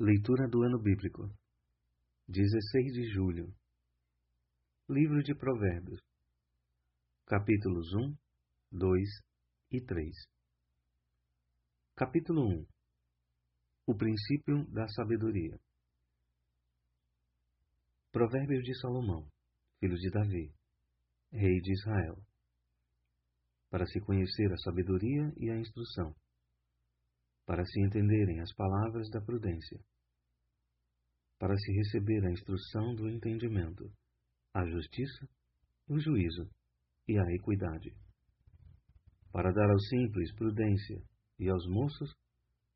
Leitura do Ano Bíblico 16 de julho. Livro de Provérbios Capítulos 1, 2 e 3 Capítulo 1 O princípio da sabedoria. Provérbios de Salomão, filho de Davi, rei de Israel. Para se conhecer a sabedoria e a instrução para se entenderem as palavras da prudência, para se receber a instrução do entendimento, a justiça, o juízo e a equidade, para dar aos simples prudência e aos moços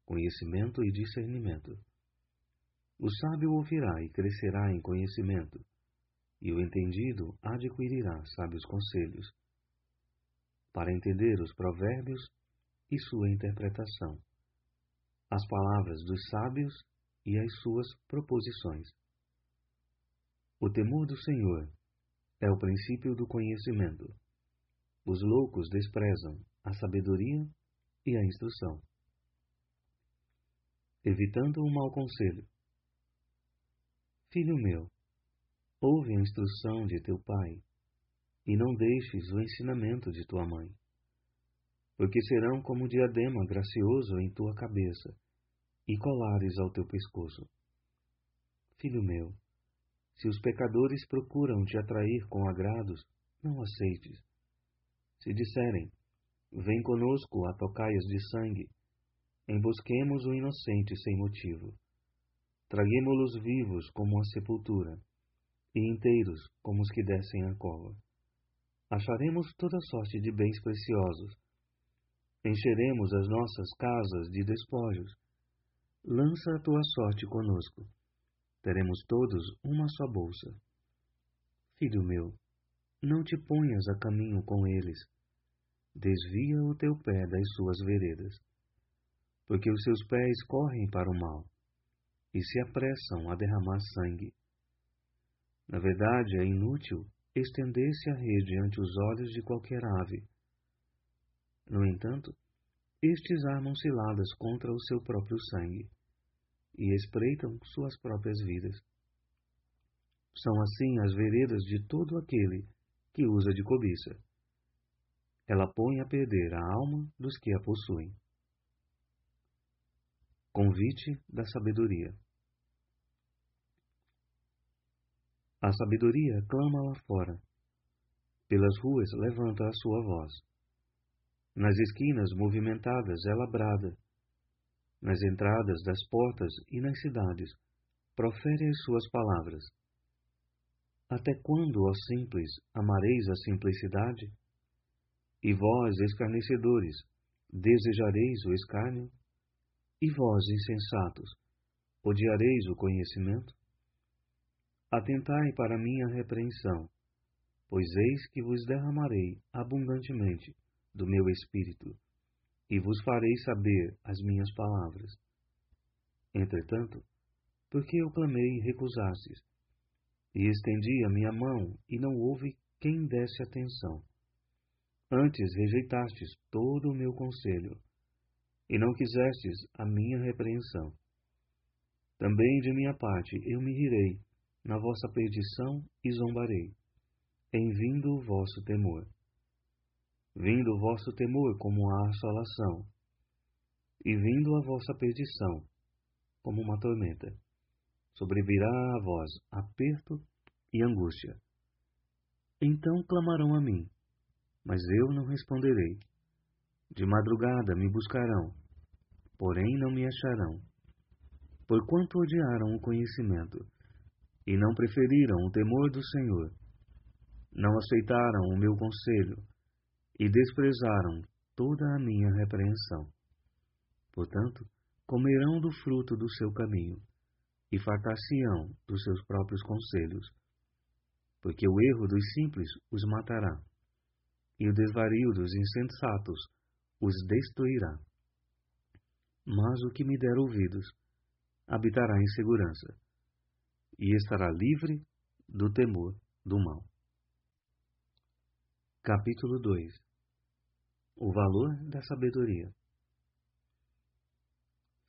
conhecimento e discernimento. O sábio ouvirá e crescerá em conhecimento, e o entendido adquirirá sábios conselhos, para entender os provérbios e sua interpretação as palavras dos sábios e as suas proposições. O temor do Senhor é o princípio do conhecimento. Os loucos desprezam a sabedoria e a instrução, evitando o mau conselho. Filho meu, ouve a instrução de teu pai, e não deixes o ensinamento de tua mãe, porque serão como diadema gracioso em tua cabeça e colares ao teu pescoço. Filho meu, se os pecadores procuram te atrair com agrados, não aceites. Se disserem, vem conosco a tocaias de sangue, embosquemos o inocente sem motivo. Traguemo-los vivos como a sepultura, e inteiros como os que descem a cova. Acharemos toda sorte de bens preciosos. Encheremos as nossas casas de despojos lança a tua sorte conosco. Teremos todos uma só bolsa. Filho meu, não te ponhas a caminho com eles. Desvia o teu pé das suas veredas, porque os seus pés correm para o mal e se apressam a derramar sangue. Na verdade, é inútil estender-se a rede ante os olhos de qualquer ave. No entanto, estes armam ciladas contra o seu próprio sangue e espreitam suas próprias vidas. São assim as veredas de todo aquele que usa de cobiça. Ela põe a perder a alma dos que a possuem. Convite da sabedoria. A sabedoria clama lá fora. Pelas ruas levanta a sua voz. Nas esquinas movimentadas ela brada. Nas entradas das portas e nas cidades, profere as suas palavras. Até quando, ó simples, amareis a simplicidade? E vós, escarnecedores, desejareis o escárnio? E vós, insensatos, odiareis o conhecimento? Atentai para minha repreensão, pois eis que vos derramarei abundantemente do meu espírito, e vos farei saber as minhas palavras. Entretanto, porque eu clamei e recusastes, e estendi a minha mão, e não houve quem desse atenção. Antes rejeitastes todo o meu conselho, e não quisestes a minha repreensão. Também de minha parte eu me rirei na vossa perdição e zombarei, em vindo o vosso temor vindo o vosso temor como a assolação, e vindo a vossa perdição como uma tormenta. Sobrevirá a vós aperto e angústia. Então clamarão a mim, mas eu não responderei. De madrugada me buscarão, porém não me acharão. Porquanto odiaram o conhecimento, e não preferiram o temor do Senhor, não aceitaram o meu conselho, e desprezaram toda a minha repreensão. Portanto, comerão do fruto do seu caminho e fartar-se-ão dos seus próprios conselhos, porque o erro dos simples os matará, e o desvario dos insensatos os destruirá. Mas o que me der ouvidos habitará em segurança, e estará livre do temor do mal. Capítulo 2 O valor da sabedoria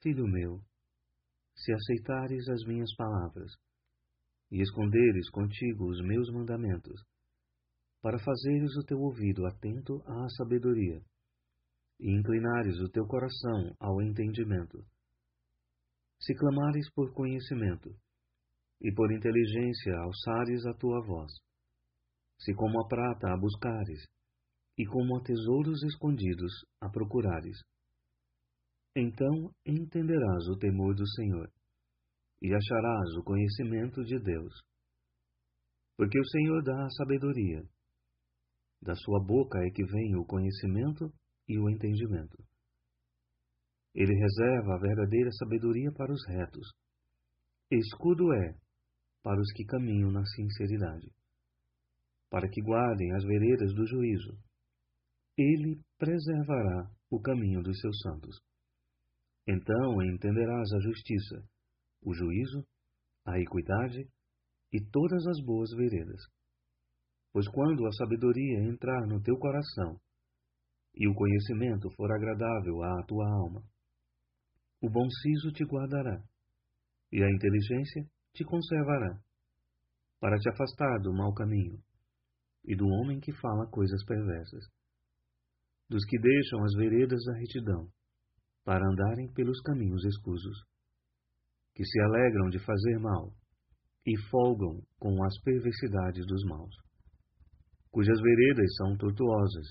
Filho meu, se aceitares as minhas palavras, e esconderes contigo os meus mandamentos, para fazeres o teu ouvido atento à sabedoria, e inclinares o teu coração ao entendimento. Se clamares por conhecimento, e por inteligência alçares a tua voz, se como a prata a buscares, e como a tesouros escondidos a procurares, então entenderás o temor do Senhor e acharás o conhecimento de Deus. Porque o Senhor dá a sabedoria. Da sua boca é que vem o conhecimento e o entendimento. Ele reserva a verdadeira sabedoria para os retos. Escudo é para os que caminham na sinceridade, para que guardem as veredas do juízo. Ele preservará o caminho dos seus santos. Então entenderás a justiça, o juízo, a equidade e todas as boas veredas. Pois quando a sabedoria entrar no teu coração e o conhecimento for agradável à tua alma, o bom siso te guardará e a inteligência te conservará, para te afastar do mau caminho e do homem que fala coisas perversas, dos que deixam as veredas da retidão para andarem pelos caminhos escusos, que se alegram de fazer mal e folgam com as perversidades dos maus, cujas veredas são tortuosas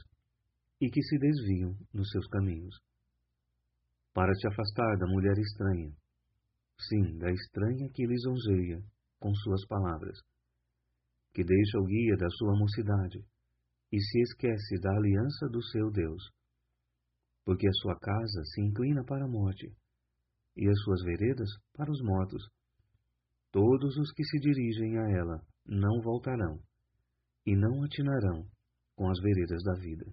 e que se desviam nos seus caminhos, para te afastar da mulher estranha, sim, da estranha que lisonjeia com suas palavras, que deixa o guia da sua mocidade e se esquece da aliança do seu Deus porque a sua casa se inclina para a morte, e as suas veredas para os mortos. Todos os que se dirigem a ela não voltarão, e não atinarão com as veredas da vida,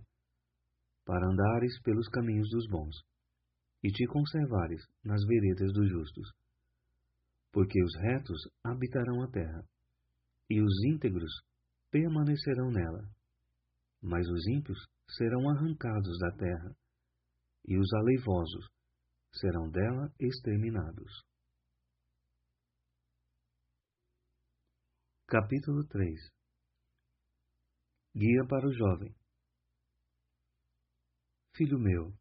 para andares pelos caminhos dos bons, e te conservares nas veredas dos justos. Porque os retos habitarão a terra, e os íntegros permanecerão nela, mas os ímpios serão arrancados da terra e os aleivosos serão dela exterminados. Capítulo 3 Guia para o jovem. Filho meu,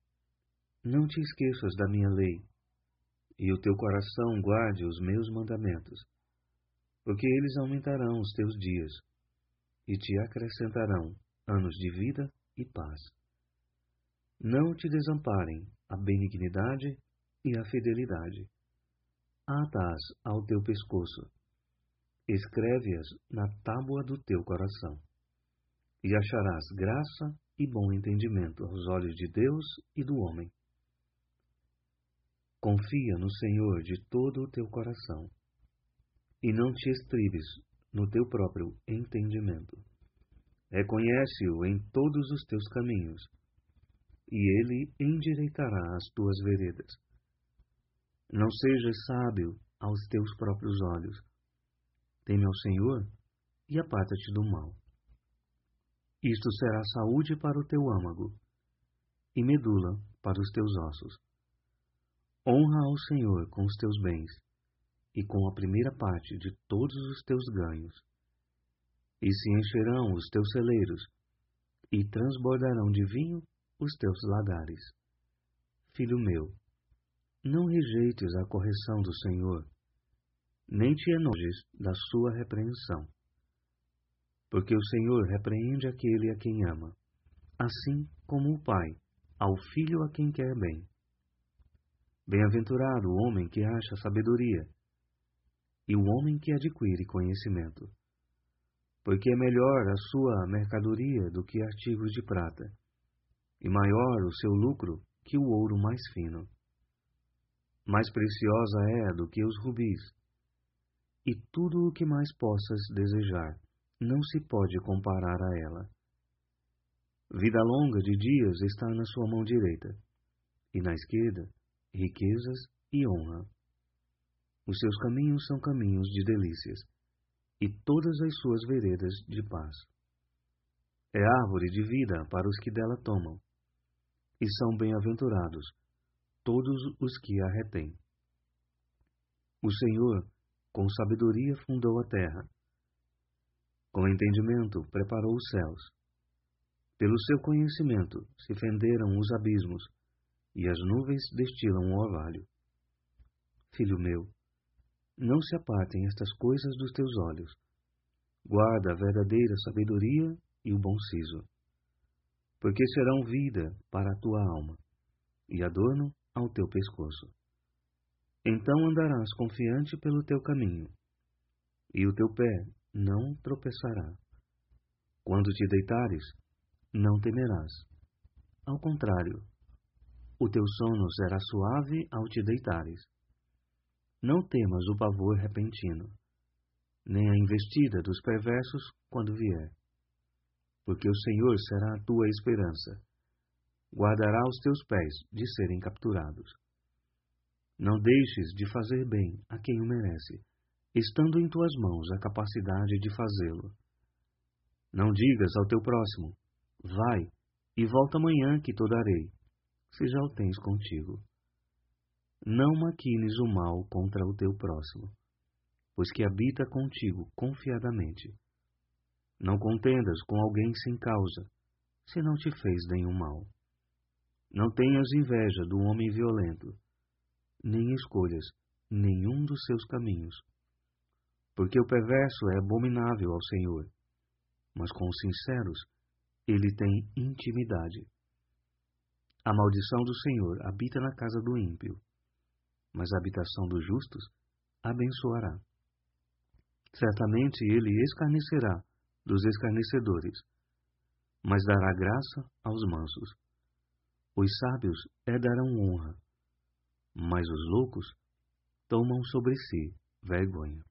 não te esqueças da minha lei, e o teu coração guarde os meus mandamentos, porque eles aumentarão os teus dias, e te acrescentarão anos de vida e paz não te desamparem a benignidade e a fidelidade. Ata-as ao teu pescoço, escreve-as na tábua do teu coração, e acharás graça e bom entendimento aos olhos de Deus e do homem. Confia no Senhor de todo o teu coração, e não te estribes no teu próprio entendimento. Reconhece-o em todos os teus caminhos, e ele endireitará as tuas veredas. Não sejas sábio aos teus próprios olhos. Teme ao Senhor e aparta-te do mal. Isto será saúde para o teu âmago e medula para os teus ossos. Honra ao Senhor com os teus bens e com a primeira parte de todos os teus ganhos. E se encherão os teus celeiros e transbordarão de vinho os teus lagares. Filho meu, não rejeites a correção do Senhor, nem te enojes da sua repreensão. Porque o Senhor repreende aquele a quem ama, assim como o Pai ao filho a quem quer bem. Bem-aventurado o homem que acha sabedoria, e o homem que adquire conhecimento. Porque é melhor a sua mercadoria do que artigos de prata e maior o seu lucro que o ouro mais fino. Mais preciosa é do que os rubis, e tudo o que mais possas desejar não se pode comparar a ela. Vida longa de dias está na sua mão direita, e na esquerda, riquezas e honra. Os seus caminhos são caminhos de delícias, e todas as suas veredas de paz. É árvore de vida para os que dela tomam, e são bem-aventurados todos os que a retêm. O Senhor, com sabedoria, fundou a terra. Com entendimento, preparou os céus. Pelo seu conhecimento se fenderam os abismos, e as nuvens destilam o orvalho. Filho meu, não se apartem estas coisas dos teus olhos. Guarda a verdadeira sabedoria e o bom siso, porque serão vida para a tua alma e adorno ao teu pescoço. Então andarás confiante pelo teu caminho, e o teu pé não tropeçará. Quando te deitares, não temerás. Ao contrário, o teu sono será suave ao te deitares. Não temas o pavor repentino, nem a investida dos perversos quando vier. Porque o Senhor será a tua esperança. Guardará os teus pés de serem capturados. Não deixes de fazer bem a quem o merece, estando em tuas mãos a capacidade de fazê-lo. Não digas ao teu próximo, vai e volta amanhã que te darei, se já o tens contigo. Não maquines o mal contra o teu próximo, pois que habita contigo confiadamente. Não contendas com alguém sem causa, se não te fez nenhum mal. Não tenhas inveja do homem violento, nem escolhas nenhum dos seus caminhos. Porque o perverso é abominável ao Senhor, mas com os sinceros ele tem intimidade. A maldição do Senhor habita na casa do ímpio, mas a habitação dos justos abençoará. Certamente ele escarnecerá dos escarnecedores, mas dará graça aos mansos. Os sábios herdarão honra, mas os loucos tomam sobre si vergonha.